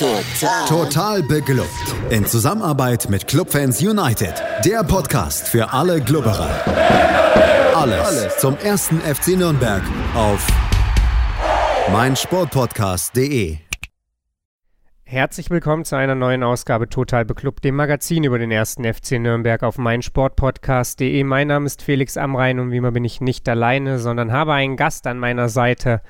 Total. Total beglückt. In Zusammenarbeit mit Clubfans United. Der Podcast für alle Glubberer. Alles, Alles zum ersten FC Nürnberg auf meinsportpodcast.de. Herzlich willkommen zu einer neuen Ausgabe Total Beklubbt, dem Magazin über den ersten FC Nürnberg auf meinsportpodcast.de. Mein Name ist Felix Amrein und wie immer bin ich nicht alleine, sondern habe einen Gast an meiner Seite.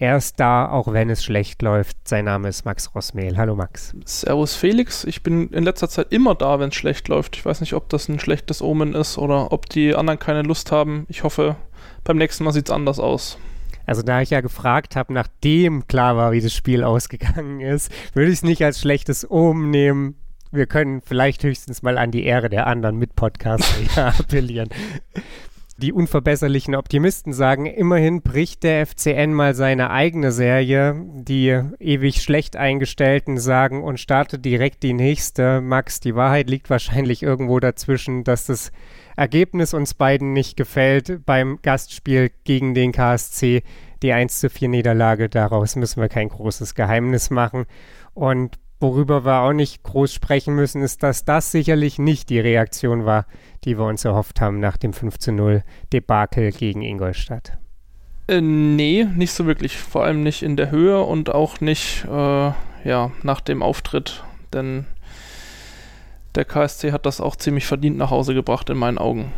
Er ist da, auch wenn es schlecht läuft. Sein Name ist Max Rossmehl. Hallo Max. Servus Felix. Ich bin in letzter Zeit immer da, wenn es schlecht läuft. Ich weiß nicht, ob das ein schlechtes Omen ist oder ob die anderen keine Lust haben. Ich hoffe, beim nächsten Mal sieht es anders aus. Also da ich ja gefragt habe, nachdem klar war, wie das Spiel ausgegangen ist, würde ich es nicht als schlechtes Omen nehmen. Wir können vielleicht höchstens mal an die Ehre der anderen Mitpodcaster appellieren. Die unverbesserlichen Optimisten sagen, immerhin bricht der FCN mal seine eigene Serie. Die ewig schlecht eingestellten sagen und startet direkt die nächste. Max, die Wahrheit liegt wahrscheinlich irgendwo dazwischen, dass das Ergebnis uns beiden nicht gefällt beim Gastspiel gegen den KSC. Die 1 zu 4 Niederlage, daraus müssen wir kein großes Geheimnis machen. Und worüber wir auch nicht groß sprechen müssen, ist, dass das sicherlich nicht die Reaktion war, die wir uns erhofft haben nach dem 5 zu 0 Debakel gegen Ingolstadt. Äh, nee, nicht so wirklich. Vor allem nicht in der Höhe und auch nicht äh, ja, nach dem Auftritt. Denn der KSC hat das auch ziemlich verdient nach Hause gebracht, in meinen Augen.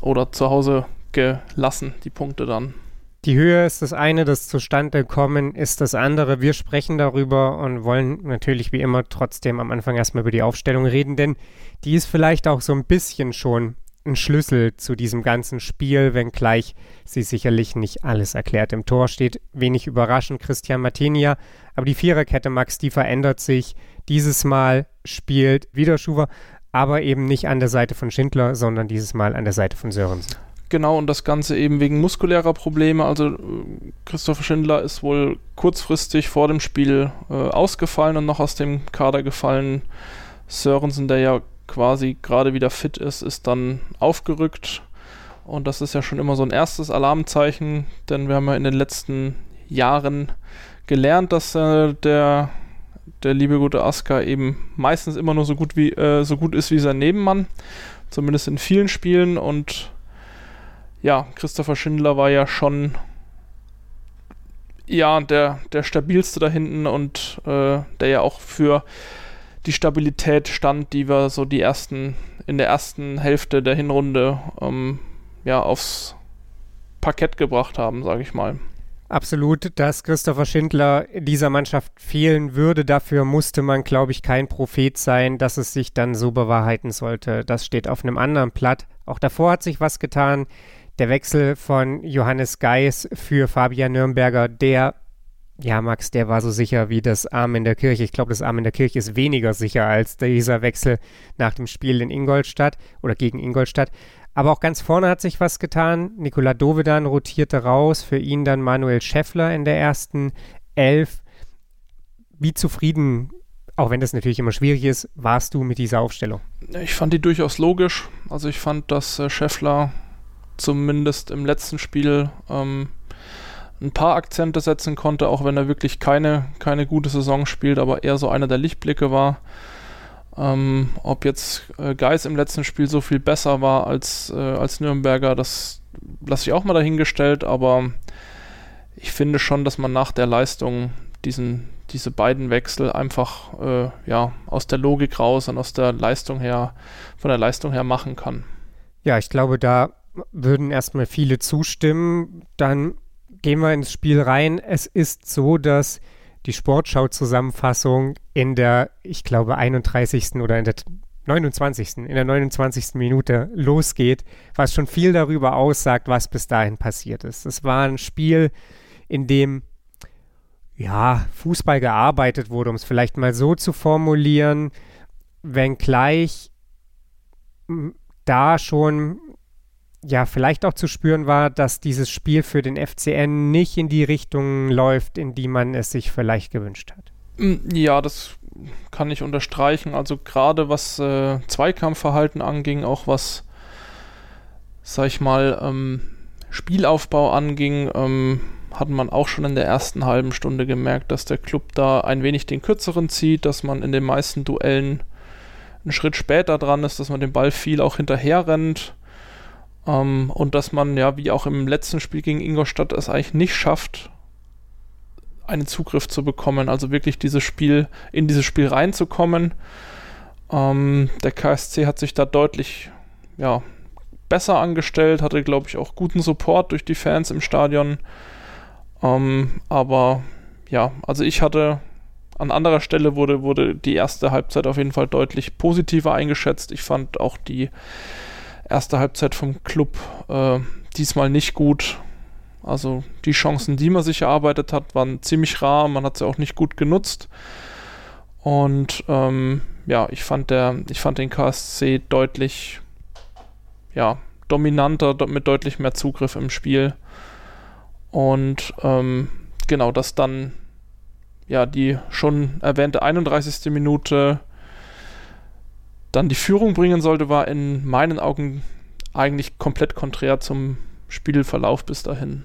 Oder zu Hause gelassen, die Punkte dann. Die Höhe ist das eine, das Zustandekommen ist das andere. Wir sprechen darüber und wollen natürlich wie immer trotzdem am Anfang erstmal über die Aufstellung reden, denn die ist vielleicht auch so ein bisschen schon ein Schlüssel zu diesem ganzen Spiel, wenngleich sie sicherlich nicht alles erklärt. Im Tor steht wenig überraschend Christian Martinia, aber die Viererkette, Max, die verändert sich. Dieses Mal spielt wieder Schuwer, aber eben nicht an der Seite von Schindler, sondern dieses Mal an der Seite von Sörensen. Genau, und das Ganze eben wegen muskulärer Probleme. Also äh, Christopher Schindler ist wohl kurzfristig vor dem Spiel äh, ausgefallen und noch aus dem Kader gefallen. Sörensen, der ja quasi gerade wieder fit ist, ist dann aufgerückt. Und das ist ja schon immer so ein erstes Alarmzeichen, denn wir haben ja in den letzten Jahren gelernt, dass äh, der, der liebe gute Aska eben meistens immer nur so gut, wie, äh, so gut ist wie sein Nebenmann. Zumindest in vielen Spielen und ja, Christopher Schindler war ja schon ja, der, der stabilste da hinten und äh, der ja auch für die Stabilität stand, die wir so die ersten, in der ersten Hälfte der Hinrunde ähm, ja, aufs Parkett gebracht haben, sage ich mal. Absolut, dass Christopher Schindler dieser Mannschaft fehlen würde. Dafür musste man, glaube ich, kein Prophet sein, dass es sich dann so bewahrheiten sollte. Das steht auf einem anderen Blatt. Auch davor hat sich was getan der Wechsel von Johannes Geis für Fabian Nürnberger, der, ja, Max, der war so sicher wie das Arm in der Kirche. Ich glaube, das Arm in der Kirche ist weniger sicher als dieser Wechsel nach dem Spiel in Ingolstadt oder gegen Ingolstadt. Aber auch ganz vorne hat sich was getan. Nikola Dovedan rotierte raus, für ihn dann Manuel Scheffler in der ersten Elf. Wie zufrieden, auch wenn das natürlich immer schwierig ist, warst du mit dieser Aufstellung? Ich fand die durchaus logisch. Also ich fand, dass äh, Scheffler zumindest im letzten Spiel ähm, ein paar Akzente setzen konnte, auch wenn er wirklich keine, keine gute Saison spielt, aber eher so einer der Lichtblicke war. Ähm, ob jetzt äh, Geis im letzten Spiel so viel besser war als, äh, als Nürnberger, das lasse ich auch mal dahingestellt, aber ich finde schon, dass man nach der Leistung diesen, diese beiden Wechsel einfach äh, ja, aus der Logik raus und aus der Leistung her, von der Leistung her machen kann. Ja, ich glaube, da würden erstmal viele zustimmen. Dann gehen wir ins Spiel rein. Es ist so, dass die Sportschau-Zusammenfassung in der, ich glaube, 31. oder in der 29. in der 29. Minute losgeht, was schon viel darüber aussagt, was bis dahin passiert ist. Es war ein Spiel, in dem ja, Fußball gearbeitet wurde, um es vielleicht mal so zu formulieren, wenngleich da schon ja, vielleicht auch zu spüren war, dass dieses Spiel für den FCN nicht in die Richtung läuft, in die man es sich vielleicht gewünscht hat. Mm, ja, das kann ich unterstreichen. Also gerade was äh, Zweikampfverhalten anging, auch was, sag ich mal, ähm, Spielaufbau anging, ähm, hat man auch schon in der ersten halben Stunde gemerkt, dass der Club da ein wenig den kürzeren zieht, dass man in den meisten Duellen einen Schritt später dran ist, dass man den Ball viel auch hinterher rennt ähm, und dass man ja wie auch im letzten Spiel gegen Ingolstadt es eigentlich nicht schafft, einen Zugriff zu bekommen, also wirklich dieses Spiel in dieses Spiel reinzukommen. Ähm, der KSC hat sich da deutlich ja, besser angestellt, hatte glaube ich auch guten Support durch die Fans im Stadion. Ähm, aber ja, also ich hatte an anderer Stelle wurde, wurde die erste Halbzeit auf jeden Fall deutlich positiver eingeschätzt. Ich fand auch die erste Halbzeit vom Club äh, diesmal nicht gut. Also die Chancen, die man sich erarbeitet hat, waren ziemlich rar. Man hat sie auch nicht gut genutzt. Und ähm, ja, ich fand, der, ich fand den KSC deutlich ja, dominanter, mit deutlich mehr Zugriff im Spiel. Und ähm, genau, dass dann ja die schon erwähnte 31. Minute dann die Führung bringen sollte, war in meinen Augen eigentlich komplett konträr zum Spielverlauf bis dahin.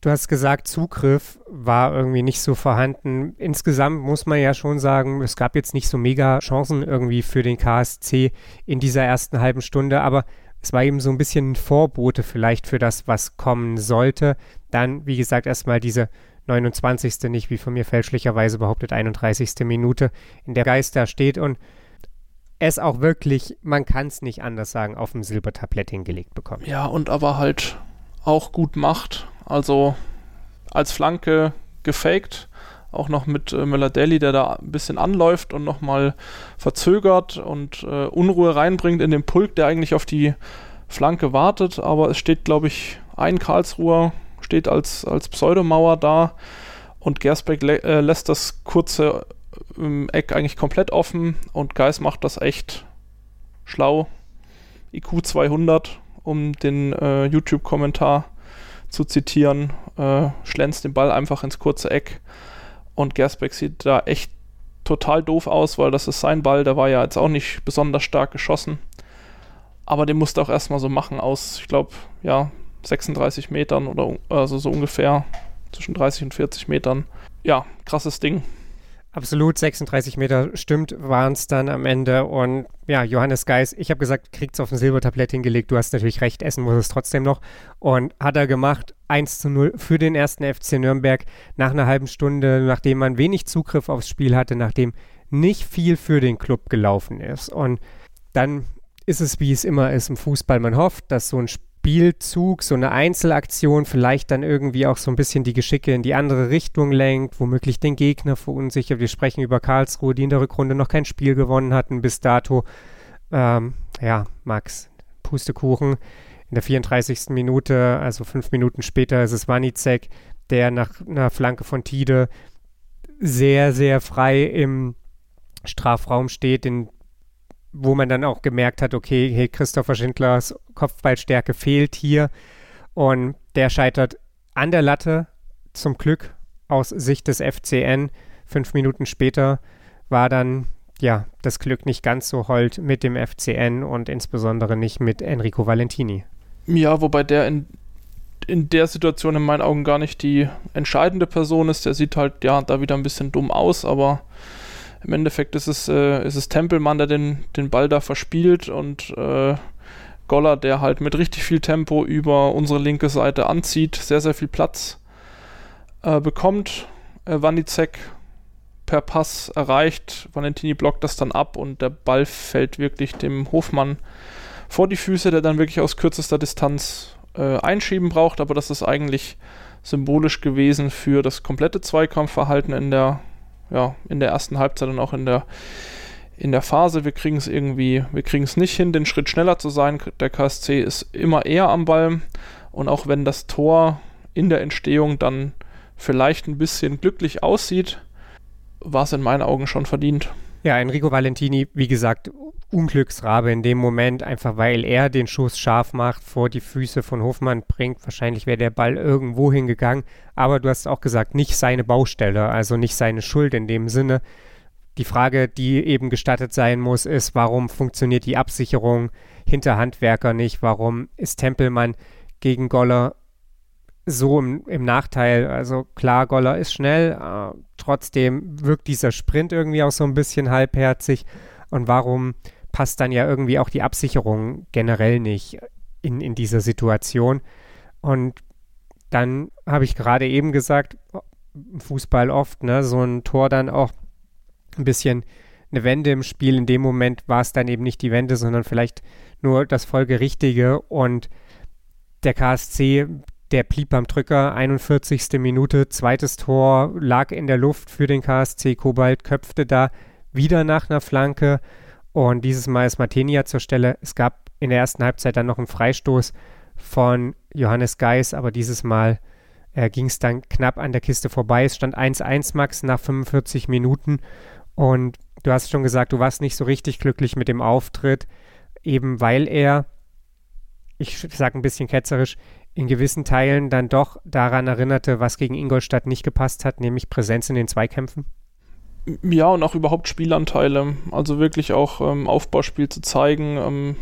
Du hast gesagt, Zugriff war irgendwie nicht so vorhanden. Insgesamt muss man ja schon sagen, es gab jetzt nicht so mega Chancen irgendwie für den KSC in dieser ersten halben Stunde, aber es war eben so ein bisschen ein Vorbote vielleicht für das, was kommen sollte. Dann, wie gesagt, erstmal diese 29. nicht, wie von mir fälschlicherweise behauptet, 31. Minute, in der Geist da steht und es auch wirklich, man kann es nicht anders sagen, auf dem Silbertablett hingelegt bekommt. Ja, und aber halt auch gut macht. Also als Flanke gefaked, auch noch mit äh, Müller-Deli, der da ein bisschen anläuft und nochmal verzögert und äh, Unruhe reinbringt in den Pulk, der eigentlich auf die Flanke wartet. Aber es steht, glaube ich, ein Karlsruher steht als, als Pseudomauer da und Gersbeck lä äh, lässt das kurze ähm, Eck eigentlich komplett offen und Geis macht das echt schlau. IQ 200, um den äh, YouTube-Kommentar zu zitieren, äh, schlänzt den Ball einfach ins kurze Eck und Gersbeck sieht da echt total doof aus, weil das ist sein Ball, der war ja jetzt auch nicht besonders stark geschossen. Aber den musste auch erstmal so machen aus, ich glaube, ja, 36 Metern oder also so ungefähr zwischen 30 und 40 Metern. Ja, krasses Ding. Absolut, 36 Meter stimmt, waren es dann am Ende. Und ja, Johannes Geis, ich habe gesagt, kriegt es auf ein Silbertablett hingelegt. Du hast natürlich recht, essen muss es trotzdem noch. Und hat er gemacht, 1 zu 0 für den ersten FC Nürnberg nach einer halben Stunde, nachdem man wenig Zugriff aufs Spiel hatte, nachdem nicht viel für den Club gelaufen ist. Und dann ist es, wie es immer ist im Fußball. Man hofft, dass so ein Spiel Spielzug, so eine Einzelaktion vielleicht dann irgendwie auch so ein bisschen die Geschicke in die andere Richtung lenkt, womöglich den Gegner verunsichert. Wir sprechen über Karlsruhe, die in der Rückrunde noch kein Spiel gewonnen hatten bis dato. Ähm, ja, Max, Pustekuchen. In der 34. Minute, also fünf Minuten später, ist es Wanizek, der nach einer Flanke von Tide sehr, sehr frei im Strafraum steht, den wo man dann auch gemerkt hat, okay, hey, Christopher Schindlers Kopfballstärke fehlt hier und der scheitert an der Latte zum Glück aus Sicht des FCN. Fünf Minuten später war dann ja das Glück nicht ganz so hold mit dem FCN und insbesondere nicht mit Enrico Valentini. Ja, wobei der in, in der Situation in meinen Augen gar nicht die entscheidende Person ist. Der sieht halt ja da wieder ein bisschen dumm aus, aber im Endeffekt ist es, äh, ist es Tempelmann, der den, den Ball da verspielt und äh, Goller, der halt mit richtig viel Tempo über unsere linke Seite anzieht, sehr, sehr viel Platz äh, bekommt. Äh, Wanizek per Pass erreicht. Valentini blockt das dann ab und der Ball fällt wirklich dem Hofmann vor die Füße, der dann wirklich aus kürzester Distanz äh, einschieben braucht. Aber das ist eigentlich symbolisch gewesen für das komplette Zweikampfverhalten in der ja, in der ersten Halbzeit und auch in der, in der Phase. Wir kriegen es irgendwie, wir kriegen es nicht hin, den Schritt schneller zu sein. Der KSC ist immer eher am Ball und auch wenn das Tor in der Entstehung dann vielleicht ein bisschen glücklich aussieht, war es in meinen Augen schon verdient. Ja, Enrico Valentini, wie gesagt, Unglücksrabe in dem Moment, einfach weil er den Schuss scharf macht, vor die Füße von Hofmann bringt. Wahrscheinlich wäre der Ball irgendwo hingegangen. Aber du hast auch gesagt, nicht seine Baustelle, also nicht seine Schuld in dem Sinne. Die Frage, die eben gestattet sein muss, ist, warum funktioniert die Absicherung hinter Handwerker nicht? Warum ist Tempelmann gegen Goller so im, im, Nachteil. Also klar, Goller ist schnell, äh, trotzdem wirkt dieser Sprint irgendwie auch so ein bisschen halbherzig. Und warum passt dann ja irgendwie auch die Absicherung generell nicht in, in dieser Situation? Und dann habe ich gerade eben gesagt, Fußball oft, ne, so ein Tor dann auch ein bisschen eine Wende im Spiel. In dem Moment war es dann eben nicht die Wende, sondern vielleicht nur das Folgerichtige und der KSC, der blieb beim Drücker, 41. Minute, zweites Tor lag in der Luft für den KSC. Kobalt köpfte da wieder nach einer Flanke und dieses Mal ist Martinia zur Stelle. Es gab in der ersten Halbzeit dann noch einen Freistoß von Johannes Geis, aber dieses Mal äh, ging es dann knapp an der Kiste vorbei. Es stand 1-1 Max nach 45 Minuten und du hast schon gesagt, du warst nicht so richtig glücklich mit dem Auftritt, eben weil er, ich sage ein bisschen ketzerisch, in gewissen Teilen dann doch daran erinnerte, was gegen Ingolstadt nicht gepasst hat, nämlich Präsenz in den Zweikämpfen. Ja, und auch überhaupt Spielanteile. Also wirklich auch ähm, Aufbauspiel zu zeigen, ähm,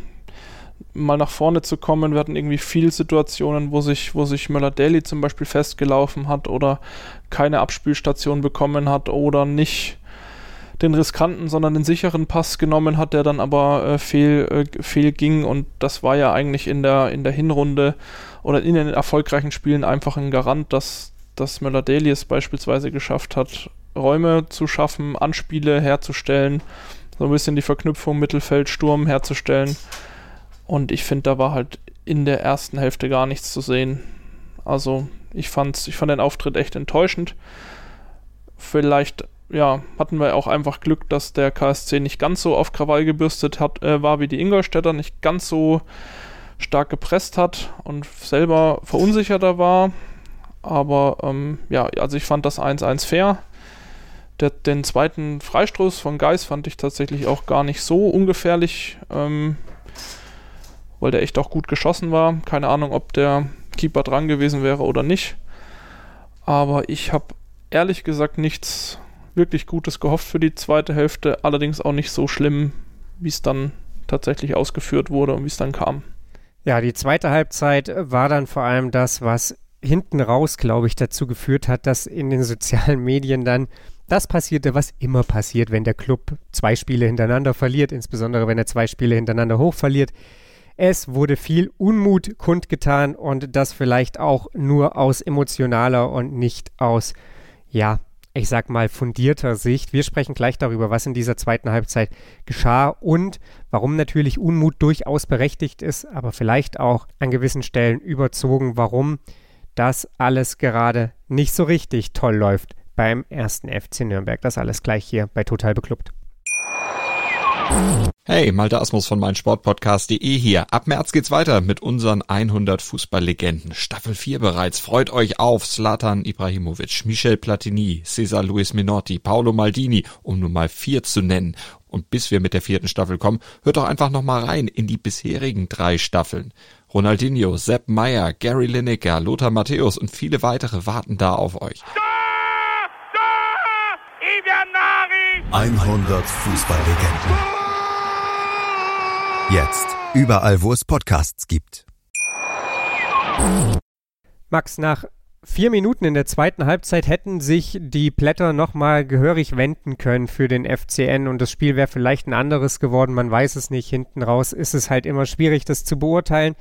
mal nach vorne zu kommen. Wir hatten irgendwie viele Situationen, wo sich, wo sich Möller-Daly zum Beispiel festgelaufen hat oder keine Abspielstation bekommen hat oder nicht den riskanten, sondern den sicheren Pass genommen hat, der dann aber äh, fehl, äh, fehl ging und das war ja eigentlich in der, in der Hinrunde oder in den erfolgreichen Spielen einfach ein Garant, dass, dass Möller-Daly es beispielsweise geschafft hat, Räume zu schaffen, Anspiele herzustellen, so ein bisschen die Verknüpfung Mittelfeld-Sturm herzustellen und ich finde, da war halt in der ersten Hälfte gar nichts zu sehen. Also ich, fand's, ich fand den Auftritt echt enttäuschend. Vielleicht ja, hatten wir auch einfach Glück, dass der KSC nicht ganz so auf Krawall gebürstet hat, äh, war wie die Ingolstädter, nicht ganz so stark gepresst hat und selber verunsicherter war. Aber ähm, ja, also ich fand das 1-1 fair. Der, den zweiten Freistoß von Geis fand ich tatsächlich auch gar nicht so ungefährlich. Ähm, weil der echt auch gut geschossen war. Keine Ahnung, ob der Keeper dran gewesen wäre oder nicht. Aber ich habe ehrlich gesagt nichts wirklich Gutes gehofft für die zweite Hälfte. Allerdings auch nicht so schlimm, wie es dann tatsächlich ausgeführt wurde und wie es dann kam. Ja, die zweite Halbzeit war dann vor allem das, was hinten raus, glaube ich, dazu geführt hat, dass in den sozialen Medien dann das passierte, was immer passiert, wenn der Club zwei Spiele hintereinander verliert, insbesondere wenn er zwei Spiele hintereinander hoch verliert. Es wurde viel Unmut kundgetan und das vielleicht auch nur aus emotionaler und nicht aus, ja, ich sag mal, fundierter Sicht. Wir sprechen gleich darüber, was in dieser zweiten Halbzeit geschah und warum natürlich Unmut durchaus berechtigt ist, aber vielleicht auch an gewissen Stellen überzogen, warum das alles gerade nicht so richtig toll läuft beim ersten FC Nürnberg. Das alles gleich hier bei Total Beklubbt. Hey, Malte Asmus von meinsportpodcast.de hier. Ab März geht's weiter mit unseren 100 Fußballlegenden. Staffel 4 bereits. Freut euch auf Zlatan Ibrahimovic, Michel Platini, Cesar Luis Minotti, Paolo Maldini, um nur mal vier zu nennen. Und bis wir mit der vierten Staffel kommen, hört doch einfach noch mal rein in die bisherigen drei Staffeln. Ronaldinho, Sepp Meyer, Gary Lineker, Lothar Matthäus und viele weitere warten da auf euch. 100 Fußballlegenden. Jetzt. Überall, wo es Podcasts gibt. Max, nach vier Minuten in der zweiten Halbzeit hätten sich die Blätter nochmal gehörig wenden können für den FCN und das Spiel wäre vielleicht ein anderes geworden. Man weiß es nicht. Hinten raus ist es halt immer schwierig, das zu beurteilen.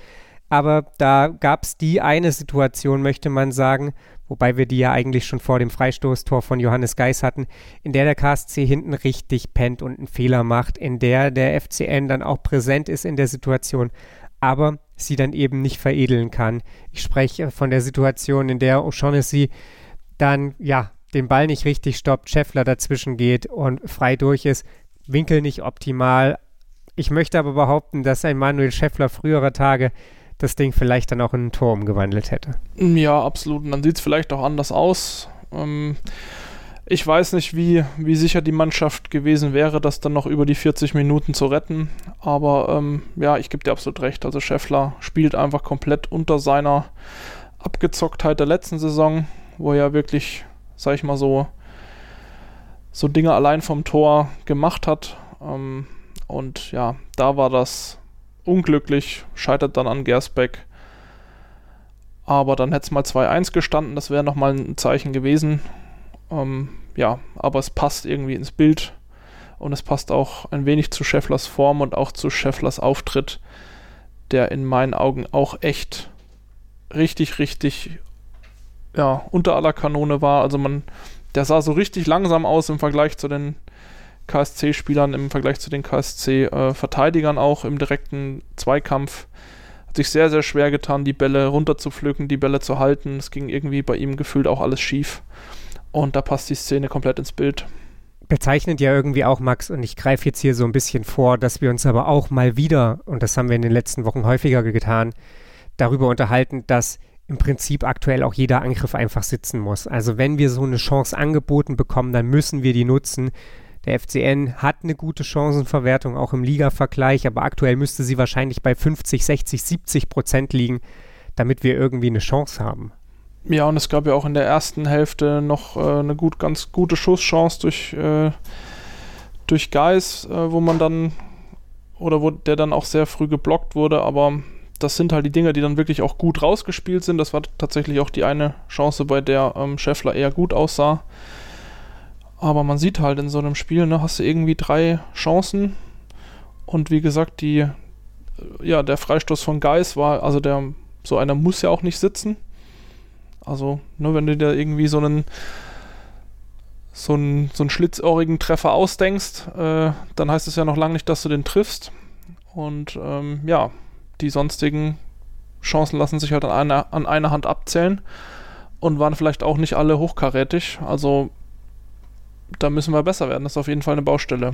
Aber da gab es die eine Situation, möchte man sagen, wobei wir die ja eigentlich schon vor dem Freistoßtor von Johannes Geis hatten, in der der KSC hinten richtig pennt und einen Fehler macht, in der der FCN dann auch präsent ist in der Situation, aber sie dann eben nicht veredeln kann. Ich spreche von der Situation, in der O'Shaughnessy dann, ja, den Ball nicht richtig stoppt, Scheffler dazwischen geht und frei durch ist, Winkel nicht optimal. Ich möchte aber behaupten, dass ein Manuel Scheffler früherer Tage das Ding vielleicht dann auch in ein Tor umgewandelt hätte. Ja, absolut. Und dann sieht es vielleicht auch anders aus. Ähm, ich weiß nicht, wie, wie sicher die Mannschaft gewesen wäre, das dann noch über die 40 Minuten zu retten. Aber ähm, ja, ich gebe dir absolut recht. Also Scheffler spielt einfach komplett unter seiner Abgezocktheit der letzten Saison, wo er wirklich, sag ich mal so, so Dinge allein vom Tor gemacht hat. Ähm, und ja, da war das unglücklich, scheitert dann an Gersbeck. Aber dann hätte es mal 2-1 gestanden, das wäre nochmal ein Zeichen gewesen. Ähm, ja, aber es passt irgendwie ins Bild und es passt auch ein wenig zu Schefflers Form und auch zu Schefflers Auftritt, der in meinen Augen auch echt richtig, richtig ja, unter aller Kanone war. Also man, der sah so richtig langsam aus im Vergleich zu den KSC-Spielern, im Vergleich zu den KSC-Verteidigern auch im direkten Zweikampf. Hat sich sehr, sehr schwer getan, die Bälle runterzupflücken, die Bälle zu halten. Es ging irgendwie bei ihm gefühlt auch alles schief. Und da passt die Szene komplett ins Bild. Bezeichnet ja irgendwie auch, Max, und ich greife jetzt hier so ein bisschen vor, dass wir uns aber auch mal wieder, und das haben wir in den letzten Wochen häufiger getan, darüber unterhalten, dass im Prinzip aktuell auch jeder Angriff einfach sitzen muss. Also wenn wir so eine Chance angeboten bekommen, dann müssen wir die nutzen. Der FCN hat eine gute Chancenverwertung, auch im Liga-Vergleich, aber aktuell müsste sie wahrscheinlich bei 50, 60, 70 Prozent liegen, damit wir irgendwie eine Chance haben. Ja, und es gab ja auch in der ersten Hälfte noch äh, eine gut, ganz gute Schusschance durch, äh, durch Geis, äh, wo man dann, oder wo der dann auch sehr früh geblockt wurde, aber das sind halt die Dinge, die dann wirklich auch gut rausgespielt sind. Das war tatsächlich auch die eine Chance, bei der ähm, Scheffler eher gut aussah. Aber man sieht halt in so einem Spiel, ne, hast du irgendwie drei Chancen. Und wie gesagt, die, äh, ja, der Freistoß von Geis war, also der, so einer muss ja auch nicht sitzen. Also, ne, wenn du dir irgendwie so einen so einen, so einen schlitzohrigen Treffer ausdenkst, äh, dann heißt es ja noch lange nicht, dass du den triffst. Und ähm, ja, die sonstigen Chancen lassen sich halt an einer, an einer Hand abzählen und waren vielleicht auch nicht alle hochkarätig. Also da müssen wir besser werden. Das ist auf jeden Fall eine Baustelle.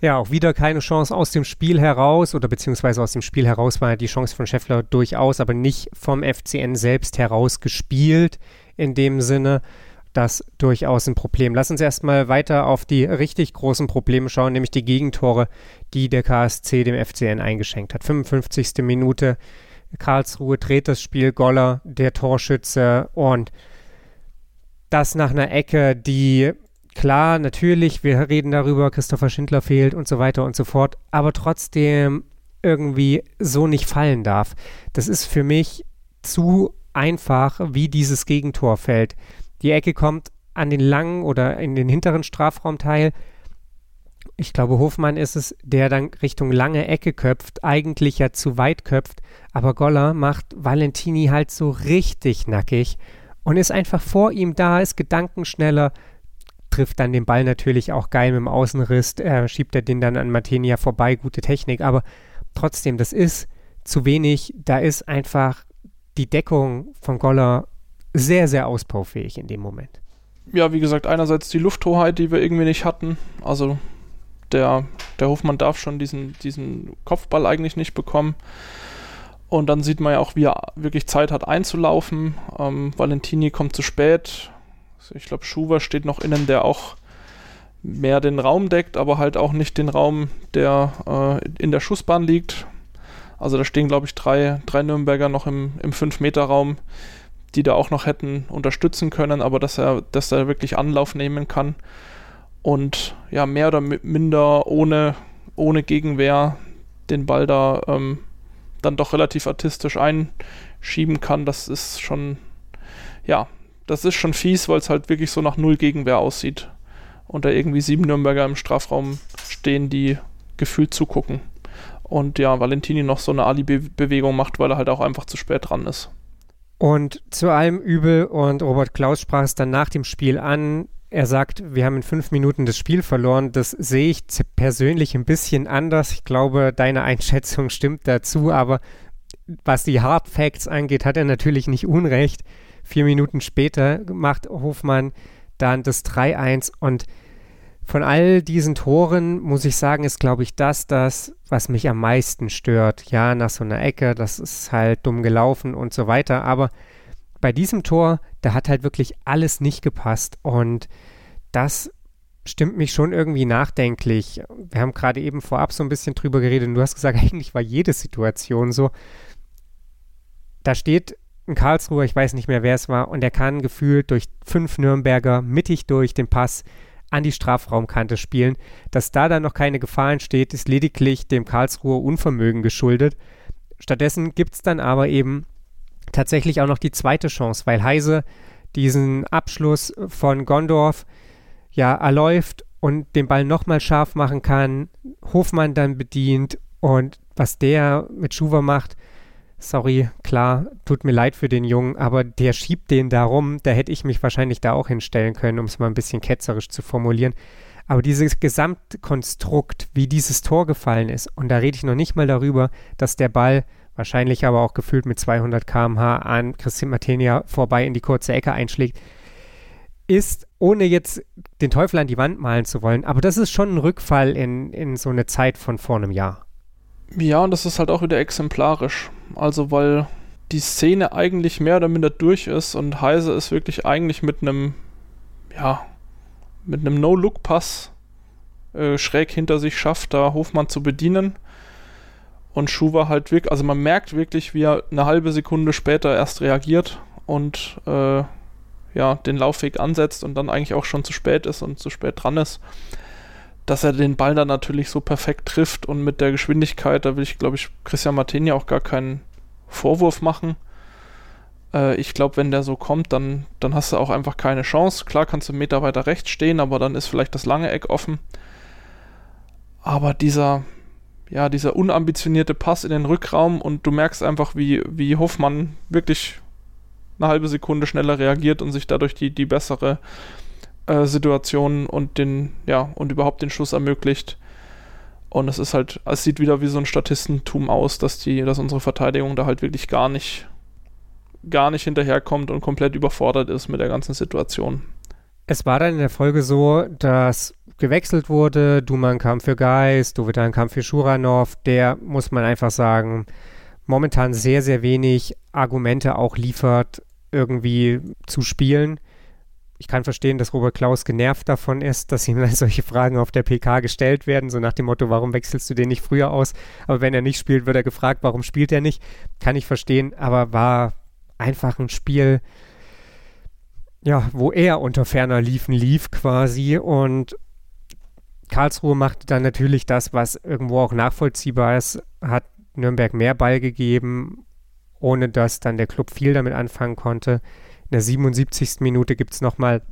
Ja, auch wieder keine Chance aus dem Spiel heraus oder beziehungsweise aus dem Spiel heraus war die Chance von Scheffler durchaus, aber nicht vom FCN selbst heraus gespielt in dem Sinne. Das durchaus ein Problem. Lass uns erstmal weiter auf die richtig großen Probleme schauen, nämlich die Gegentore, die der KSC dem FCN eingeschenkt hat. 55. Minute, Karlsruhe dreht das Spiel, Goller, der Torschütze und das nach einer Ecke, die klar, natürlich, wir reden darüber, Christopher Schindler fehlt und so weiter und so fort, aber trotzdem irgendwie so nicht fallen darf. Das ist für mich zu einfach, wie dieses Gegentor fällt. Die Ecke kommt an den langen oder in den hinteren Strafraumteil. Ich glaube, Hofmann ist es, der dann Richtung lange Ecke köpft, eigentlich ja zu weit köpft, aber Goller macht Valentini halt so richtig nackig und ist einfach vor ihm da, ist gedankenschneller, trifft dann den Ball natürlich auch geil mit dem Außenriss, äh, schiebt er den dann an Martinia vorbei, gute Technik, aber trotzdem, das ist zu wenig, da ist einfach die Deckung von Goller sehr, sehr ausbaufähig in dem Moment. Ja, wie gesagt, einerseits die Lufthoheit, die wir irgendwie nicht hatten, also der, der Hofmann darf schon diesen, diesen Kopfball eigentlich nicht bekommen. Und dann sieht man ja auch, wie er wirklich Zeit hat einzulaufen. Ähm, Valentini kommt zu spät, ich glaube, Schuwer steht noch innen, der auch mehr den Raum deckt, aber halt auch nicht den Raum, der äh, in der Schussbahn liegt. Also da stehen, glaube ich, drei, drei Nürnberger noch im, im 5-Meter-Raum, die da auch noch hätten unterstützen können, aber dass er, dass er wirklich Anlauf nehmen kann und ja, mehr oder minder ohne, ohne Gegenwehr den Ball da ähm, dann doch relativ artistisch einschieben kann, das ist schon, ja, das ist schon fies, weil es halt wirklich so nach null Gegenwehr aussieht. Und da irgendwie sieben Nürnberger im Strafraum stehen, die gefühlt zugucken. Und ja, Valentini noch so eine Ali-Bewegung macht, weil er halt auch einfach zu spät dran ist. Und zu allem Übel, und Robert Klaus sprach es dann nach dem Spiel an, er sagt, wir haben in fünf Minuten das Spiel verloren. Das sehe ich persönlich ein bisschen anders. Ich glaube, deine Einschätzung stimmt dazu, aber was die Hard Facts angeht, hat er natürlich nicht Unrecht. Vier Minuten später macht Hofmann dann das 3-1 und von all diesen Toren muss ich sagen, ist glaube ich das, das, was mich am meisten stört. Ja, nach so einer Ecke, das ist halt dumm gelaufen und so weiter. Aber bei diesem Tor, da hat halt wirklich alles nicht gepasst und das stimmt mich schon irgendwie nachdenklich. Wir haben gerade eben vorab so ein bisschen drüber geredet und du hast gesagt, eigentlich war jede Situation so. Da steht ein Karlsruher, ich weiß nicht mehr, wer es war, und er kann gefühlt durch fünf Nürnberger mittig durch den Pass an die Strafraumkante spielen. Dass da dann noch keine Gefahr entsteht, ist lediglich dem Karlsruher Unvermögen geschuldet. Stattdessen gibt es dann aber eben tatsächlich auch noch die zweite Chance, weil Heise diesen Abschluss von Gondorf ja erläuft und den Ball nochmal scharf machen kann, Hofmann dann bedient und was der mit Schuwer macht, sorry, klar, tut mir leid für den Jungen, aber der schiebt den da rum, da hätte ich mich wahrscheinlich da auch hinstellen können, um es mal ein bisschen ketzerisch zu formulieren. Aber dieses Gesamtkonstrukt, wie dieses Tor gefallen ist, und da rede ich noch nicht mal darüber, dass der Ball wahrscheinlich aber auch gefühlt mit 200 km/h an Christian Martenia vorbei in die kurze Ecke einschlägt, ist, ohne jetzt den Teufel an die Wand malen zu wollen, aber das ist schon ein Rückfall in, in so eine Zeit von vor einem Jahr. Ja, und das ist halt auch wieder exemplarisch. Also, weil die Szene eigentlich mehr oder minder durch ist und Heise ist wirklich eigentlich mit einem, ja, mit einem No-Look-Pass äh, schräg hinter sich schafft, da Hofmann zu bedienen. Und Schuwer halt wirklich, also man merkt wirklich, wie er eine halbe Sekunde später erst reagiert und äh, ja, den Laufweg ansetzt und dann eigentlich auch schon zu spät ist und zu spät dran ist. Dass er den Ball dann natürlich so perfekt trifft und mit der Geschwindigkeit, da will ich, glaube ich, Christian Martini auch gar keinen Vorwurf machen. Äh, ich glaube, wenn der so kommt, dann, dann hast du auch einfach keine Chance. Klar kannst du einen Meter weiter rechts stehen, aber dann ist vielleicht das lange Eck offen. Aber dieser, ja, dieser unambitionierte Pass in den Rückraum und du merkst einfach, wie, wie Hoffmann wirklich eine halbe Sekunde schneller reagiert und sich dadurch die, die bessere äh, Situation und den, ja, und überhaupt den Schuss ermöglicht. Und es ist halt, es sieht wieder wie so ein Statistentum aus, dass die, dass unsere Verteidigung da halt wirklich gar nicht, gar nicht hinterherkommt und komplett überfordert ist mit der ganzen Situation. Es war dann in der Folge so, dass gewechselt wurde. Duman kam für Geist, Dovedan kam für Schuranov. Der, muss man einfach sagen, momentan sehr, sehr wenig Argumente auch liefert, irgendwie zu spielen. Ich kann verstehen, dass Robert Klaus genervt davon ist, dass ihm solche Fragen auf der PK gestellt werden, so nach dem Motto, warum wechselst du den nicht früher aus? Aber wenn er nicht spielt, wird er gefragt, warum spielt er nicht? Kann ich verstehen, aber war einfach ein Spiel, ja, wo er unter ferner Liefen lief quasi und Karlsruhe machte dann natürlich das, was irgendwo auch nachvollziehbar ist, hat Nürnberg mehr Ball gegeben, ohne dass dann der Club viel damit anfangen konnte. In der 77. Minute gibt es nochmal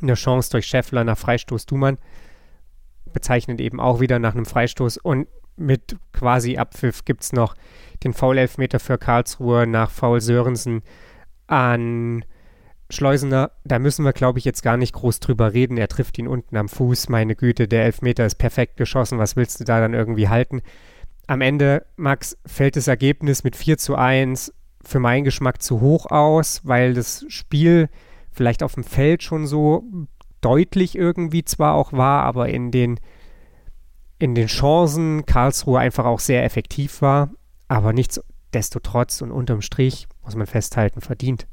eine Chance durch Scheffler nach Freistoß Dumann. Bezeichnet eben auch wieder nach einem Freistoß. Und mit quasi Abpfiff gibt es noch den Foul-Elfmeter für Karlsruhe nach Foul Sörensen an Schleusener. Da müssen wir, glaube ich, jetzt gar nicht groß drüber reden. Er trifft ihn unten am Fuß. Meine Güte, der Elfmeter ist perfekt geschossen. Was willst du da dann irgendwie halten? am Ende, Max, fällt das Ergebnis mit 4 zu 1 für meinen Geschmack zu hoch aus, weil das Spiel vielleicht auf dem Feld schon so deutlich irgendwie zwar auch war, aber in den, in den Chancen Karlsruhe einfach auch sehr effektiv war, aber nichtsdestotrotz und unterm Strich, muss man festhalten, verdient.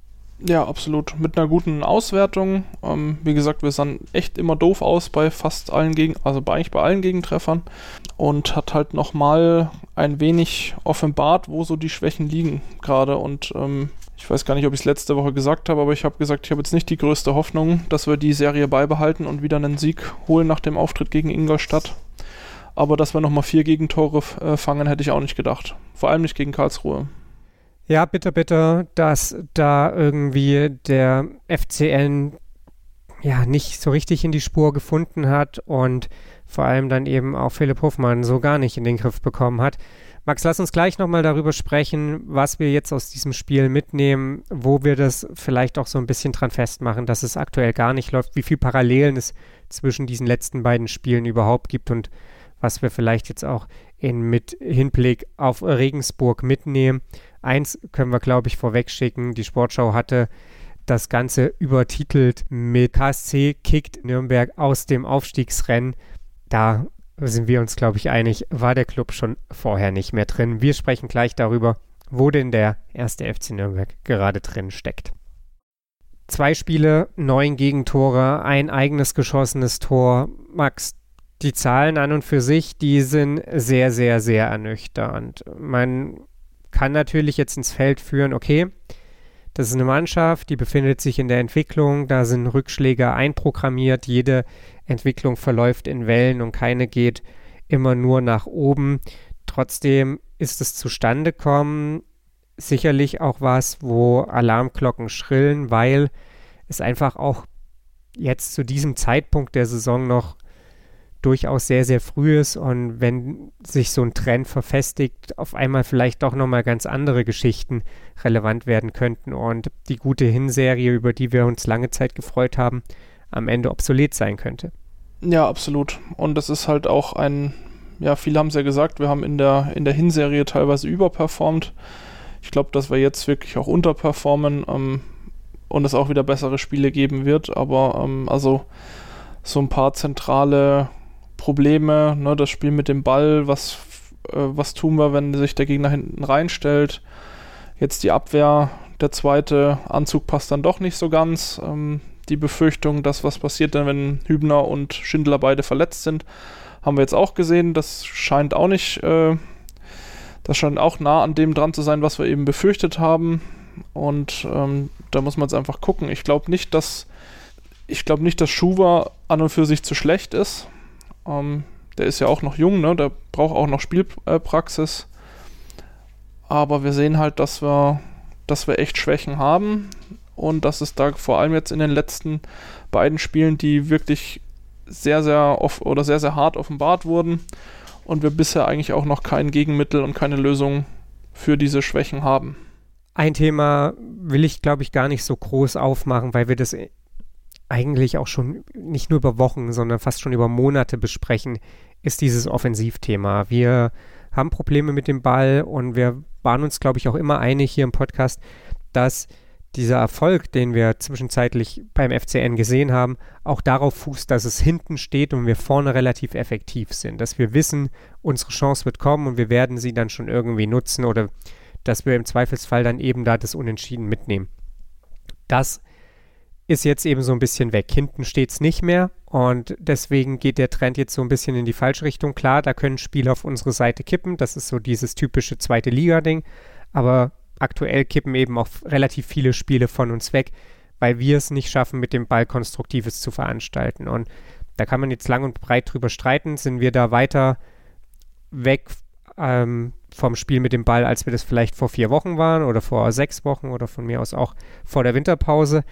Ja, absolut. Mit einer guten Auswertung. Ähm, wie gesagt, wir sahen echt immer doof aus bei fast allen Gegen, also bei, eigentlich bei allen Gegentreffern. Und hat halt nochmal ein wenig offenbart, wo so die Schwächen liegen gerade. Und ähm, ich weiß gar nicht, ob ich es letzte Woche gesagt habe, aber ich habe gesagt, ich habe jetzt nicht die größte Hoffnung, dass wir die Serie beibehalten und wieder einen Sieg holen nach dem Auftritt gegen Ingolstadt. Aber dass wir nochmal vier Gegentore äh, fangen, hätte ich auch nicht gedacht. Vor allem nicht gegen Karlsruhe. Ja, bitte, bitte, dass da irgendwie der FCN ja nicht so richtig in die Spur gefunden hat und vor allem dann eben auch Philipp Hofmann so gar nicht in den Griff bekommen hat. Max, lass uns gleich nochmal darüber sprechen, was wir jetzt aus diesem Spiel mitnehmen, wo wir das vielleicht auch so ein bisschen dran festmachen, dass es aktuell gar nicht läuft, wie viele Parallelen es zwischen diesen letzten beiden Spielen überhaupt gibt und was wir vielleicht jetzt auch in, mit Hinblick auf Regensburg mitnehmen. Eins können wir, glaube ich, vorwegschicken. Die Sportschau hatte das Ganze übertitelt mit KSC kickt Nürnberg aus dem Aufstiegsrennen. Da sind wir uns, glaube ich, einig, war der Club schon vorher nicht mehr drin. Wir sprechen gleich darüber, wo denn der erste FC Nürnberg gerade drin steckt. Zwei Spiele, neun Gegentore, ein eigenes geschossenes Tor. Max, die Zahlen an und für sich, die sind sehr, sehr, sehr ernüchternd. Man kann natürlich jetzt ins Feld führen, okay, das ist eine Mannschaft, die befindet sich in der Entwicklung, da sind Rückschläge einprogrammiert, jede Entwicklung verläuft in Wellen und keine geht immer nur nach oben. Trotzdem ist es zustande kommen sicherlich auch was, wo Alarmglocken schrillen, weil es einfach auch jetzt zu diesem Zeitpunkt der Saison noch durchaus sehr, sehr früh ist und wenn sich so ein Trend verfestigt, auf einmal vielleicht doch nochmal ganz andere Geschichten relevant werden könnten und die gute Hinserie, über die wir uns lange Zeit gefreut haben, am Ende obsolet sein könnte. Ja, absolut. Und das ist halt auch ein, ja, viele haben es ja gesagt, wir haben in der, in der Hinserie teilweise überperformt. Ich glaube, dass wir jetzt wirklich auch unterperformen ähm, und es auch wieder bessere Spiele geben wird. Aber ähm, also so ein paar zentrale Probleme, ne, das Spiel mit dem Ball, was, äh, was tun wir, wenn sich der Gegner hinten reinstellt. Jetzt die Abwehr, der zweite Anzug passt dann doch nicht so ganz. Ähm, die Befürchtung, dass was passiert denn, wenn Hübner und Schindler beide verletzt sind, haben wir jetzt auch gesehen. Das scheint auch nicht, äh, das scheint auch nah an dem dran zu sein, was wir eben befürchtet haben. Und ähm, da muss man jetzt einfach gucken. Ich glaube nicht, dass ich glaube nicht, dass Schuwer an und für sich zu schlecht ist. Ähm, der ist ja auch noch jung, ne? der braucht auch noch Spielpraxis. Aber wir sehen halt, dass wir, dass wir echt Schwächen haben und dass es da vor allem jetzt in den letzten beiden Spielen, die wirklich sehr, sehr oft oder sehr, sehr hart offenbart wurden und wir bisher eigentlich auch noch kein Gegenmittel und keine Lösung für diese Schwächen haben. Ein Thema will ich, glaube ich, gar nicht so groß aufmachen, weil wir das eigentlich auch schon nicht nur über Wochen, sondern fast schon über Monate besprechen, ist dieses Offensivthema. Wir haben Probleme mit dem Ball und wir waren uns, glaube ich, auch immer einig hier im Podcast, dass dieser Erfolg, den wir zwischenzeitlich beim FCN gesehen haben, auch darauf fußt, dass es hinten steht und wir vorne relativ effektiv sind. Dass wir wissen, unsere Chance wird kommen und wir werden sie dann schon irgendwie nutzen oder dass wir im Zweifelsfall dann eben da das Unentschieden mitnehmen. Das ist jetzt eben so ein bisschen weg. Hinten steht es nicht mehr und deswegen geht der Trend jetzt so ein bisschen in die falsche Richtung. Klar, da können Spiele auf unsere Seite kippen. Das ist so dieses typische zweite Liga-Ding. Aber aktuell kippen eben auch relativ viele Spiele von uns weg, weil wir es nicht schaffen, mit dem Ball Konstruktives zu veranstalten. Und da kann man jetzt lang und breit drüber streiten. Sind wir da weiter weg ähm, vom Spiel mit dem Ball, als wir das vielleicht vor vier Wochen waren oder vor sechs Wochen oder von mir aus auch vor der Winterpause?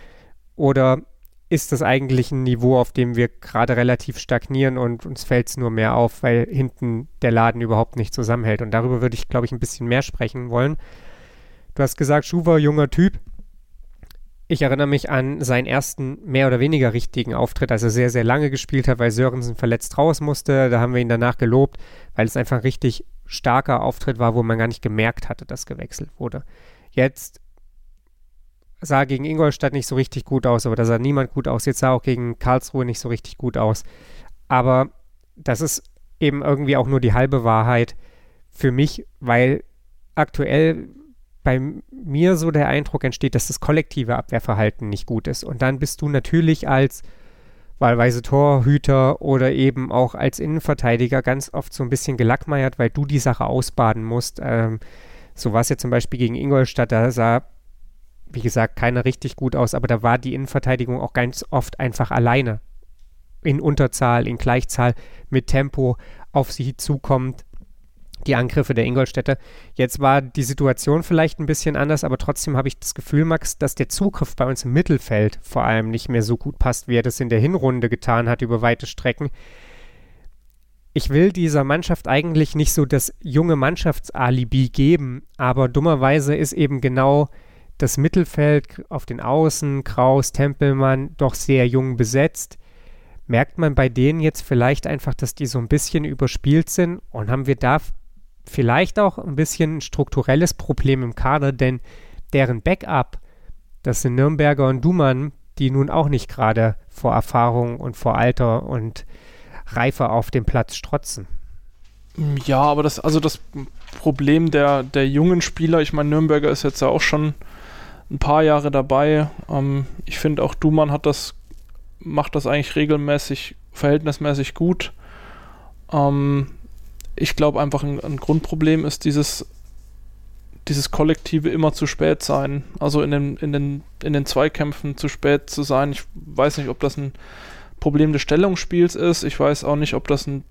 Oder ist das eigentlich ein Niveau, auf dem wir gerade relativ stagnieren und uns fällt es nur mehr auf, weil hinten der Laden überhaupt nicht zusammenhält? Und darüber würde ich, glaube ich, ein bisschen mehr sprechen wollen. Du hast gesagt, Schuwer, junger Typ. Ich erinnere mich an seinen ersten mehr oder weniger richtigen Auftritt, als er sehr, sehr lange gespielt hat, weil Sörensen verletzt raus musste. Da haben wir ihn danach gelobt, weil es einfach ein richtig starker Auftritt war, wo man gar nicht gemerkt hatte, dass gewechselt wurde. Jetzt sah gegen Ingolstadt nicht so richtig gut aus, aber da sah niemand gut aus. Jetzt sah auch gegen Karlsruhe nicht so richtig gut aus. Aber das ist eben irgendwie auch nur die halbe Wahrheit für mich, weil aktuell bei mir so der Eindruck entsteht, dass das kollektive Abwehrverhalten nicht gut ist. Und dann bist du natürlich als wahlweise Torhüter oder eben auch als Innenverteidiger ganz oft so ein bisschen gelackmeiert, weil du die Sache ausbaden musst. Ähm, so war es ja zum Beispiel gegen Ingolstadt, da sah wie gesagt, keiner richtig gut aus, aber da war die Innenverteidigung auch ganz oft einfach alleine. In Unterzahl, in Gleichzahl, mit Tempo auf sie zukommt. Die Angriffe der Ingolstädter. Jetzt war die Situation vielleicht ein bisschen anders, aber trotzdem habe ich das Gefühl, Max, dass der Zugriff bei uns im Mittelfeld vor allem nicht mehr so gut passt, wie er das in der Hinrunde getan hat über weite Strecken. Ich will dieser Mannschaft eigentlich nicht so das junge Mannschaftsalibi geben, aber dummerweise ist eben genau das Mittelfeld auf den Außen, Kraus, Tempelmann, doch sehr jung besetzt. Merkt man bei denen jetzt vielleicht einfach, dass die so ein bisschen überspielt sind und haben wir da vielleicht auch ein bisschen ein strukturelles Problem im Kader, denn deren Backup, das sind Nürnberger und Dumann, die nun auch nicht gerade vor Erfahrung und vor Alter und Reife auf dem Platz strotzen. Ja, aber das, also das Problem der, der jungen Spieler, ich meine, Nürnberger ist jetzt ja auch schon ein paar Jahre dabei. Ähm, ich finde auch Dumann hat das, macht das eigentlich regelmäßig, verhältnismäßig gut. Ähm, ich glaube einfach ein, ein, Grundproblem ist dieses, dieses kollektive immer zu spät sein. Also in den, in, den, in den Zweikämpfen zu spät zu sein. Ich weiß nicht, ob das ein Problem des Stellungsspiels ist. Ich weiß auch nicht, ob das ein,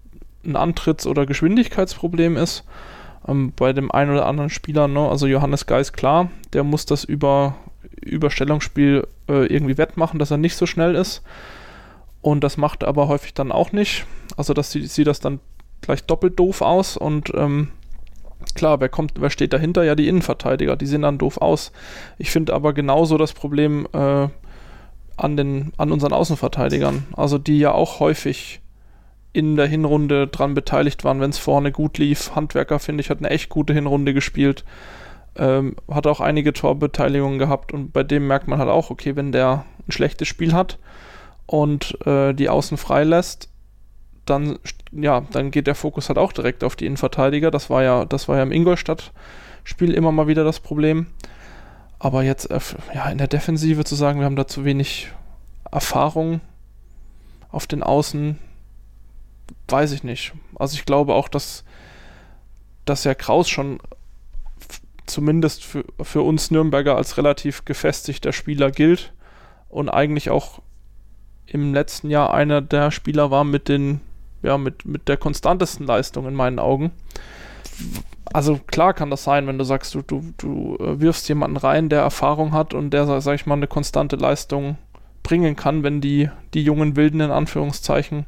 ein Antritts- oder Geschwindigkeitsproblem ist. Ähm, bei dem einen oder anderen Spieler, ne, also Johannes Geis, klar, der muss das über Überstellungsspiel äh, irgendwie wettmachen, dass er nicht so schnell ist. Und das macht er aber häufig dann auch nicht. Also das sieht, sieht das dann gleich doppelt doof aus und ähm, klar, wer kommt, wer steht dahinter? Ja, die Innenverteidiger, die sehen dann doof aus. Ich finde aber genauso das Problem äh, an, den, an unseren Außenverteidigern, also die ja auch häufig in der Hinrunde dran beteiligt waren, wenn es vorne gut lief. Handwerker, finde ich, hat eine echt gute Hinrunde gespielt. Ähm, hat auch einige Torbeteiligungen gehabt und bei dem merkt man halt auch, okay, wenn der ein schlechtes Spiel hat und äh, die Außen frei lässt, dann, ja, dann geht der Fokus halt auch direkt auf die Innenverteidiger. Das war ja, das war ja im Ingolstadt-Spiel immer mal wieder das Problem. Aber jetzt äh, ja, in der Defensive zu sagen, wir haben da zu wenig Erfahrung auf den Außen, weiß ich nicht. Also ich glaube auch, dass, dass ja Kraus schon zumindest für, für uns Nürnberger als relativ gefestigter Spieler gilt und eigentlich auch im letzten Jahr einer der Spieler war mit den ja, mit, mit der konstantesten Leistung in meinen Augen. Also klar kann das sein, wenn du sagst, du, du, du äh, wirfst jemanden rein, der Erfahrung hat und der, sag ich mal, eine konstante Leistung bringen kann, wenn die, die jungen Wilden in Anführungszeichen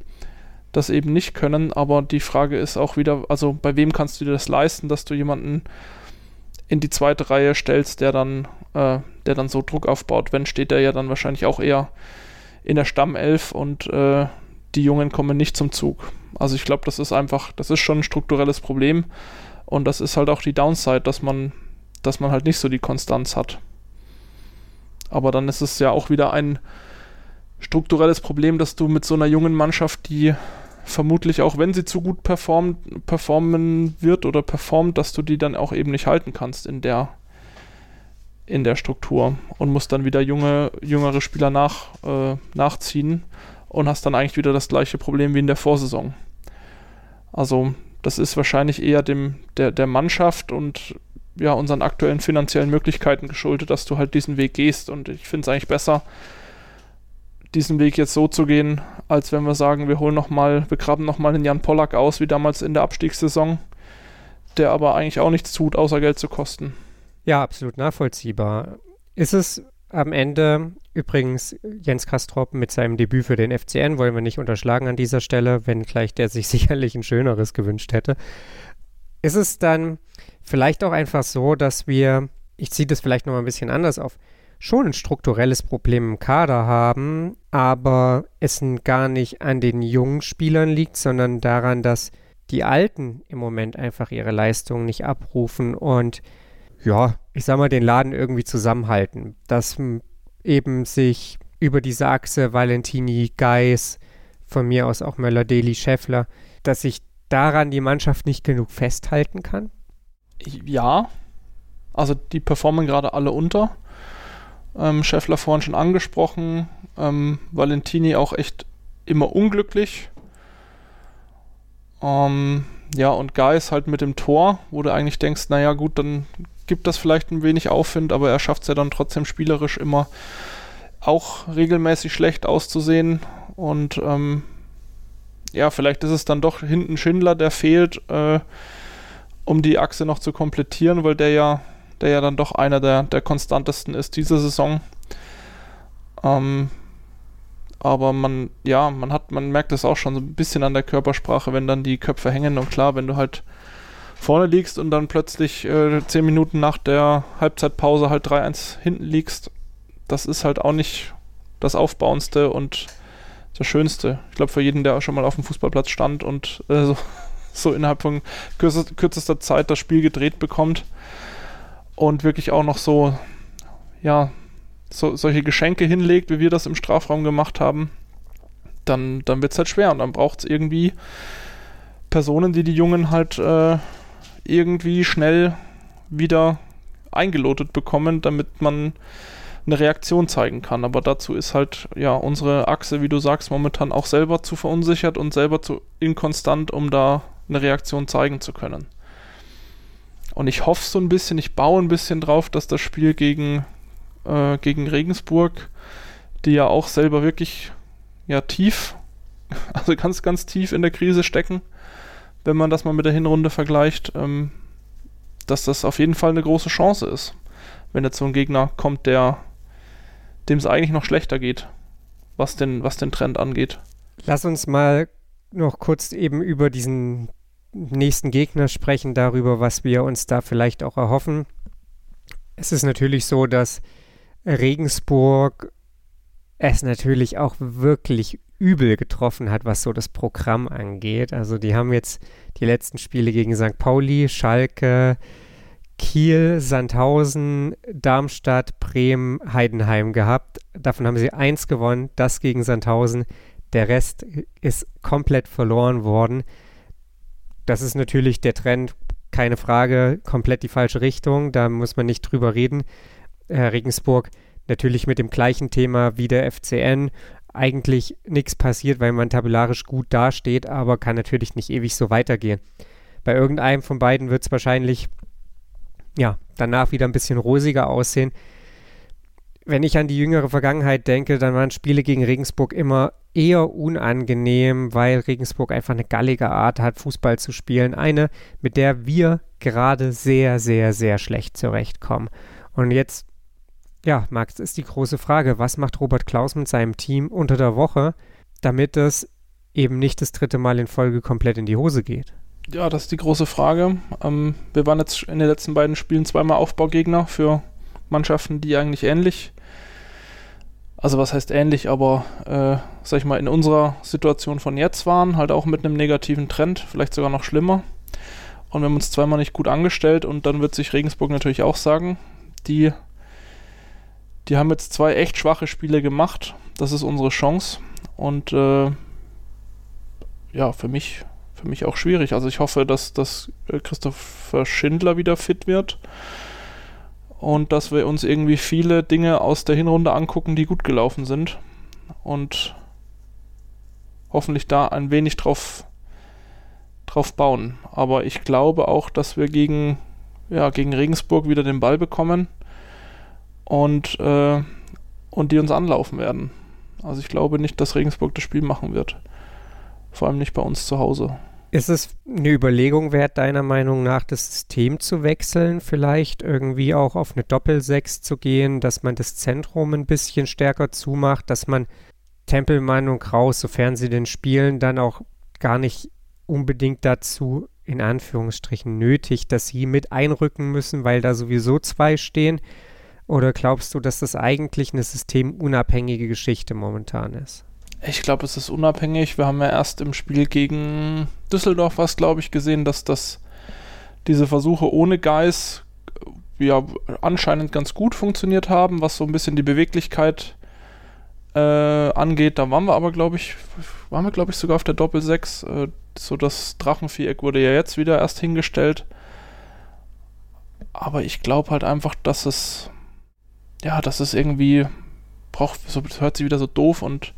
das eben nicht können. Aber die Frage ist auch wieder, also bei wem kannst du dir das leisten, dass du jemanden in die zweite Reihe stellst, der dann, äh, der dann so Druck aufbaut. Wenn steht er ja dann wahrscheinlich auch eher in der Stammelf und äh, die Jungen kommen nicht zum Zug. Also ich glaube, das ist einfach, das ist schon ein strukturelles Problem und das ist halt auch die Downside, dass man, dass man halt nicht so die Konstanz hat. Aber dann ist es ja auch wieder ein strukturelles Problem, dass du mit so einer jungen Mannschaft, die vermutlich auch, wenn sie zu gut performt, performen wird oder performt, dass du die dann auch eben nicht halten kannst in der in der Struktur und musst dann wieder junge, jüngere Spieler nach, äh, nachziehen und hast dann eigentlich wieder das gleiche Problem wie in der Vorsaison. Also das ist wahrscheinlich eher dem, der, der Mannschaft und ja, unseren aktuellen finanziellen Möglichkeiten geschuldet, dass du halt diesen Weg gehst. Und ich finde es eigentlich besser, diesen Weg jetzt so zu gehen, als wenn wir sagen, wir holen nochmal, wir graben nochmal den Jan Pollack aus, wie damals in der Abstiegssaison, der aber eigentlich auch nichts tut, außer Geld zu kosten. Ja, absolut nachvollziehbar. Ist es am Ende übrigens Jens Kastrop mit seinem Debüt für den FCN, wollen wir nicht unterschlagen an dieser Stelle, wenngleich der sich sicherlich ein schöneres gewünscht hätte. Ist es dann vielleicht auch einfach so, dass wir, ich ziehe das vielleicht noch ein bisschen anders auf, schon ein strukturelles Problem im Kader haben, aber es gar nicht an den jungen Spielern liegt, sondern daran, dass die Alten im Moment einfach ihre Leistungen nicht abrufen und ja, ich sag mal, den Laden irgendwie zusammenhalten. Dass eben sich über diese Achse Valentini, Geis, von mir aus auch Möller-Deli, Scheffler, dass sich daran die Mannschaft nicht genug festhalten kann? Ja, also die performen gerade alle unter. Ähm, Scheffler vorhin schon angesprochen, ähm, Valentini auch echt immer unglücklich. Ähm, ja, und Geis halt mit dem Tor, wo du eigentlich denkst, naja gut, dann gibt das vielleicht ein wenig Aufwind, aber er schafft es ja dann trotzdem spielerisch immer auch regelmäßig schlecht auszusehen. Und ähm, ja, vielleicht ist es dann doch hinten Schindler, der fehlt, äh, um die Achse noch zu komplettieren, weil der ja, der ja dann doch einer der, der konstantesten ist diese Saison. Ähm, aber man, ja, man hat, man merkt es auch schon so ein bisschen an der Körpersprache, wenn dann die Köpfe hängen und klar, wenn du halt vorne liegst und dann plötzlich äh, zehn Minuten nach der Halbzeitpause halt 3-1 hinten liegst, das ist halt auch nicht das Aufbauendste und das Schönste. Ich glaube, für jeden, der schon mal auf dem Fußballplatz stand und äh, so, so, innerhalb von kürzester, kürzester Zeit das Spiel gedreht bekommt und wirklich auch noch so, ja, so, solche Geschenke hinlegt, wie wir das im Strafraum gemacht haben, dann, dann wird es halt schwer und dann braucht es irgendwie Personen, die die Jungen halt äh, irgendwie schnell wieder eingelotet bekommen, damit man eine Reaktion zeigen kann. Aber dazu ist halt ja unsere Achse, wie du sagst, momentan auch selber zu verunsichert und selber zu inkonstant, um da eine Reaktion zeigen zu können. Und ich hoffe so ein bisschen, ich baue ein bisschen drauf, dass das Spiel gegen, äh, gegen Regensburg, die ja auch selber wirklich ja tief, also ganz, ganz tief in der Krise stecken, wenn man das mal mit der Hinrunde vergleicht, ähm, dass das auf jeden Fall eine große Chance ist, wenn jetzt so ein Gegner kommt, der dem es eigentlich noch schlechter geht, was den, was den Trend angeht. Lass uns mal noch kurz eben über diesen nächsten Gegner sprechen, darüber, was wir uns da vielleicht auch erhoffen. Es ist natürlich so, dass Regensburg es natürlich auch wirklich übel getroffen hat, was so das Programm angeht. Also die haben jetzt die letzten Spiele gegen St. Pauli, Schalke, Kiel, Sandhausen, Darmstadt, Bremen, Heidenheim gehabt. Davon haben sie eins gewonnen, das gegen Sandhausen. Der Rest ist komplett verloren worden. Das ist natürlich der Trend, keine Frage, komplett die falsche Richtung. Da muss man nicht drüber reden. Äh, Regensburg natürlich mit dem gleichen Thema wie der FCN. Eigentlich nichts passiert, weil man tabellarisch gut dasteht, aber kann natürlich nicht ewig so weitergehen. Bei irgendeinem von beiden wird es wahrscheinlich ja, danach wieder ein bisschen rosiger aussehen. Wenn ich an die jüngere Vergangenheit denke, dann waren Spiele gegen Regensburg immer eher unangenehm, weil Regensburg einfach eine gallige Art hat, Fußball zu spielen. Eine, mit der wir gerade sehr, sehr, sehr schlecht zurechtkommen. Und jetzt, ja, Max, ist die große Frage, was macht Robert Klaus mit seinem Team unter der Woche, damit es eben nicht das dritte Mal in Folge komplett in die Hose geht? Ja, das ist die große Frage. Ähm, wir waren jetzt in den letzten beiden Spielen zweimal Aufbaugegner für Mannschaften, die eigentlich ähnlich, also was heißt ähnlich, aber äh, sag ich mal, in unserer Situation von jetzt waren, halt auch mit einem negativen Trend, vielleicht sogar noch schlimmer. Und wir haben uns zweimal nicht gut angestellt und dann wird sich Regensburg natürlich auch sagen, die, die haben jetzt zwei echt schwache Spiele gemacht. Das ist unsere Chance. Und äh, ja, für mich für mich auch schwierig. Also ich hoffe, dass, dass äh, Christopher Schindler wieder fit wird und dass wir uns irgendwie viele Dinge aus der Hinrunde angucken, die gut gelaufen sind und hoffentlich da ein wenig drauf, drauf bauen. Aber ich glaube auch, dass wir gegen, ja, gegen Regensburg wieder den Ball bekommen und, äh, und die uns anlaufen werden. Also ich glaube nicht, dass Regensburg das Spiel machen wird. Vor allem nicht bei uns zu Hause. Ist es eine Überlegung wert, deiner Meinung nach, das System zu wechseln, vielleicht irgendwie auch auf eine Doppelsechs zu gehen, dass man das Zentrum ein bisschen stärker zumacht, dass man Tempelmann und Kraus, sofern sie denn spielen, dann auch gar nicht unbedingt dazu in Anführungsstrichen nötig, dass sie mit einrücken müssen, weil da sowieso zwei stehen? Oder glaubst du, dass das eigentlich eine systemunabhängige Geschichte momentan ist? Ich glaube, es ist unabhängig. Wir haben ja erst im Spiel gegen Düsseldorf was, glaube ich, gesehen, dass das diese Versuche ohne Geist ja anscheinend ganz gut funktioniert haben, was so ein bisschen die Beweglichkeit äh, angeht. Da waren wir aber, glaube ich, waren wir, glaube ich, sogar auf der Doppel 6. Äh, so das Drachenviereck wurde ja jetzt wieder erst hingestellt. Aber ich glaube halt einfach, dass es ja, dass es irgendwie braucht, so hört sich wieder so doof und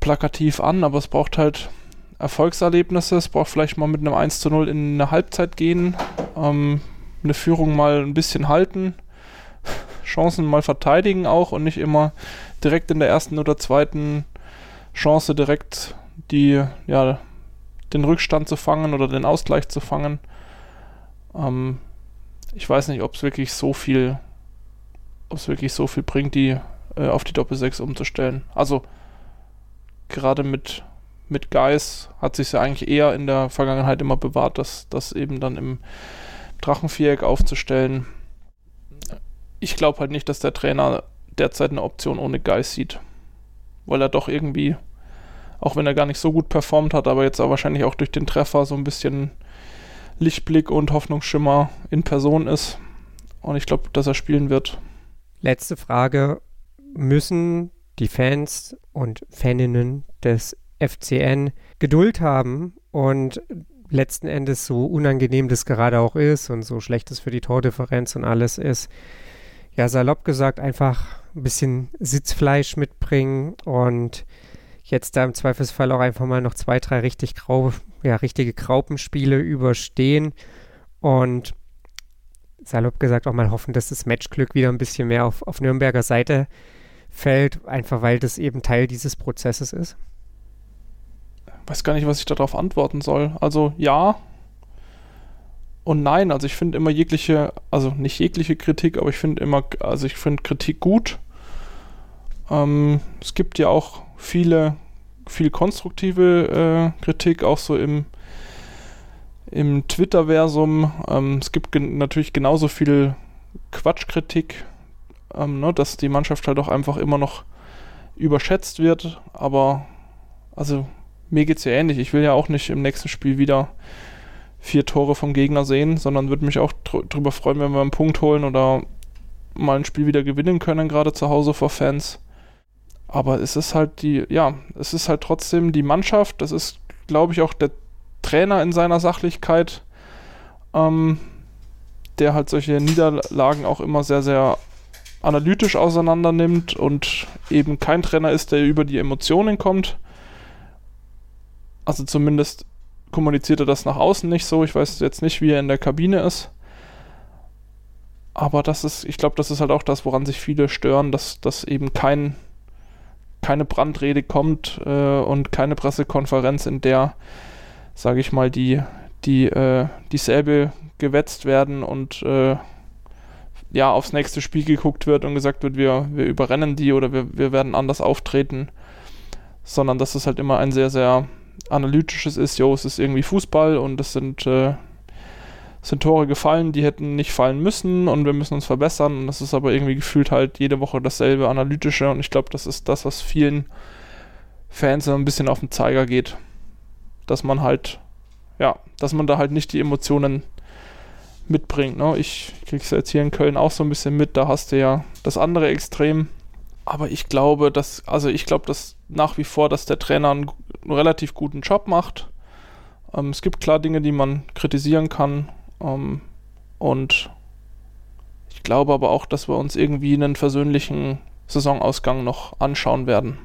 plakativ an, aber es braucht halt Erfolgserlebnisse. Es braucht vielleicht mal mit einem 1 zu 0 in eine Halbzeit gehen, ähm, eine Führung mal ein bisschen halten, Chancen mal verteidigen auch und nicht immer direkt in der ersten oder zweiten Chance direkt die, ja, den Rückstand zu fangen oder den Ausgleich zu fangen. Ähm, ich weiß nicht, ob es wirklich so viel, ob es wirklich so viel bringt, die äh, auf die Doppel 6 umzustellen. Also gerade mit, mit Geis hat sich ja eigentlich eher in der Vergangenheit immer bewahrt, dass das eben dann im Drachenviereck aufzustellen. Ich glaube halt nicht, dass der Trainer derzeit eine Option ohne Geis sieht. Weil er doch irgendwie, auch wenn er gar nicht so gut performt hat, aber jetzt auch wahrscheinlich auch durch den Treffer so ein bisschen Lichtblick und Hoffnungsschimmer in Person ist. Und ich glaube, dass er spielen wird. Letzte Frage. Müssen die Fans und Faninnen des FCN Geduld haben und letzten Endes so unangenehm das gerade auch ist und so schlecht es für die Tordifferenz und alles ist, ja, salopp gesagt, einfach ein bisschen Sitzfleisch mitbringen und jetzt da im Zweifelsfall auch einfach mal noch zwei, drei richtig grau, ja, richtige Graupenspiele überstehen und salopp gesagt auch mal hoffen, dass das Matchglück wieder ein bisschen mehr auf, auf Nürnberger Seite fällt, einfach weil das eben Teil dieses Prozesses ist? Weiß gar nicht, was ich darauf antworten soll. Also ja, und nein. Also ich finde immer jegliche, also nicht jegliche Kritik, aber ich finde immer, also ich finde Kritik gut. Ähm, es gibt ja auch viele, viel konstruktive äh, Kritik, auch so im, im Twitter-Versum. Ähm, es gibt gen natürlich genauso viel Quatschkritik, ähm, ne, dass die Mannschaft halt auch einfach immer noch überschätzt wird. Aber also mir geht es ja ähnlich. Ich will ja auch nicht im nächsten Spiel wieder vier Tore vom Gegner sehen, sondern würde mich auch dr drüber freuen, wenn wir einen Punkt holen oder mal ein Spiel wieder gewinnen können, gerade zu Hause vor Fans. Aber es ist halt die, ja, es ist halt trotzdem die Mannschaft, das ist, glaube ich, auch der Trainer in seiner Sachlichkeit, ähm, der halt solche Niederlagen auch immer sehr, sehr analytisch auseinander nimmt und eben kein Trainer ist, der über die Emotionen kommt. Also zumindest kommuniziert er das nach außen nicht so. Ich weiß jetzt nicht, wie er in der Kabine ist. Aber das ist, ich glaube, das ist halt auch das, woran sich viele stören, dass, dass eben kein, keine Brandrede kommt äh, und keine Pressekonferenz, in der, sage ich mal, die, die, äh, dieselbe gewetzt werden und äh, ja, aufs nächste Spiel geguckt wird und gesagt wird, wir, wir überrennen die oder wir, wir werden anders auftreten, sondern dass es halt immer ein sehr, sehr analytisches ist, jo, es ist irgendwie Fußball und es sind, äh, sind Tore gefallen, die hätten nicht fallen müssen und wir müssen uns verbessern. Und das ist aber irgendwie gefühlt halt jede Woche dasselbe analytische. Und ich glaube, das ist das, was vielen Fans so ein bisschen auf den Zeiger geht, dass man halt, ja, dass man da halt nicht die Emotionen mitbringt. Ne? Ich krieg's jetzt hier in Köln auch so ein bisschen mit, da hast du ja das andere Extrem. Aber ich glaube, dass, also ich glaube, dass nach wie vor, dass der Trainer einen, einen relativ guten Job macht. Ähm, es gibt klar Dinge, die man kritisieren kann. Ähm, und ich glaube aber auch, dass wir uns irgendwie einen versöhnlichen Saisonausgang noch anschauen werden.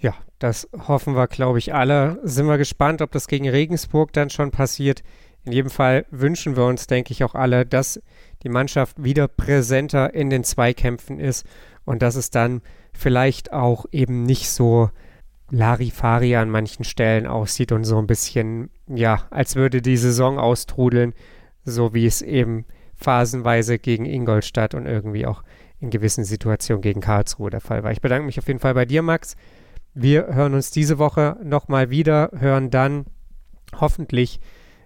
Ja, das hoffen wir, glaube ich, alle. Sind wir gespannt, ob das gegen Regensburg dann schon passiert. In jedem Fall wünschen wir uns, denke ich, auch alle, dass die Mannschaft wieder präsenter in den Zweikämpfen ist und dass es dann vielleicht auch eben nicht so Larifari an manchen Stellen aussieht und so ein bisschen, ja, als würde die Saison austrudeln, so wie es eben phasenweise gegen Ingolstadt und irgendwie auch in gewissen Situationen gegen Karlsruhe der Fall war. Ich bedanke mich auf jeden Fall bei dir, Max. Wir hören uns diese Woche nochmal wieder, hören dann hoffentlich,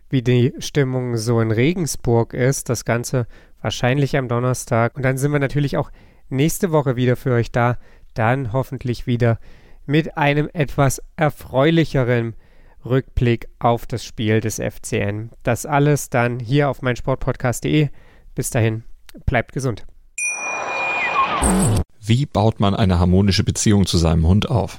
wie die Stimmung so in Regensburg ist. Das Ganze wahrscheinlich am Donnerstag. Und dann sind wir natürlich auch nächste Woche wieder für euch da. Dann hoffentlich wieder mit einem etwas erfreulicheren Rückblick auf das Spiel des FCN. Das alles dann hier auf meinsportpodcast.de. Bis dahin, bleibt gesund. Wie baut man eine harmonische Beziehung zu seinem Hund auf?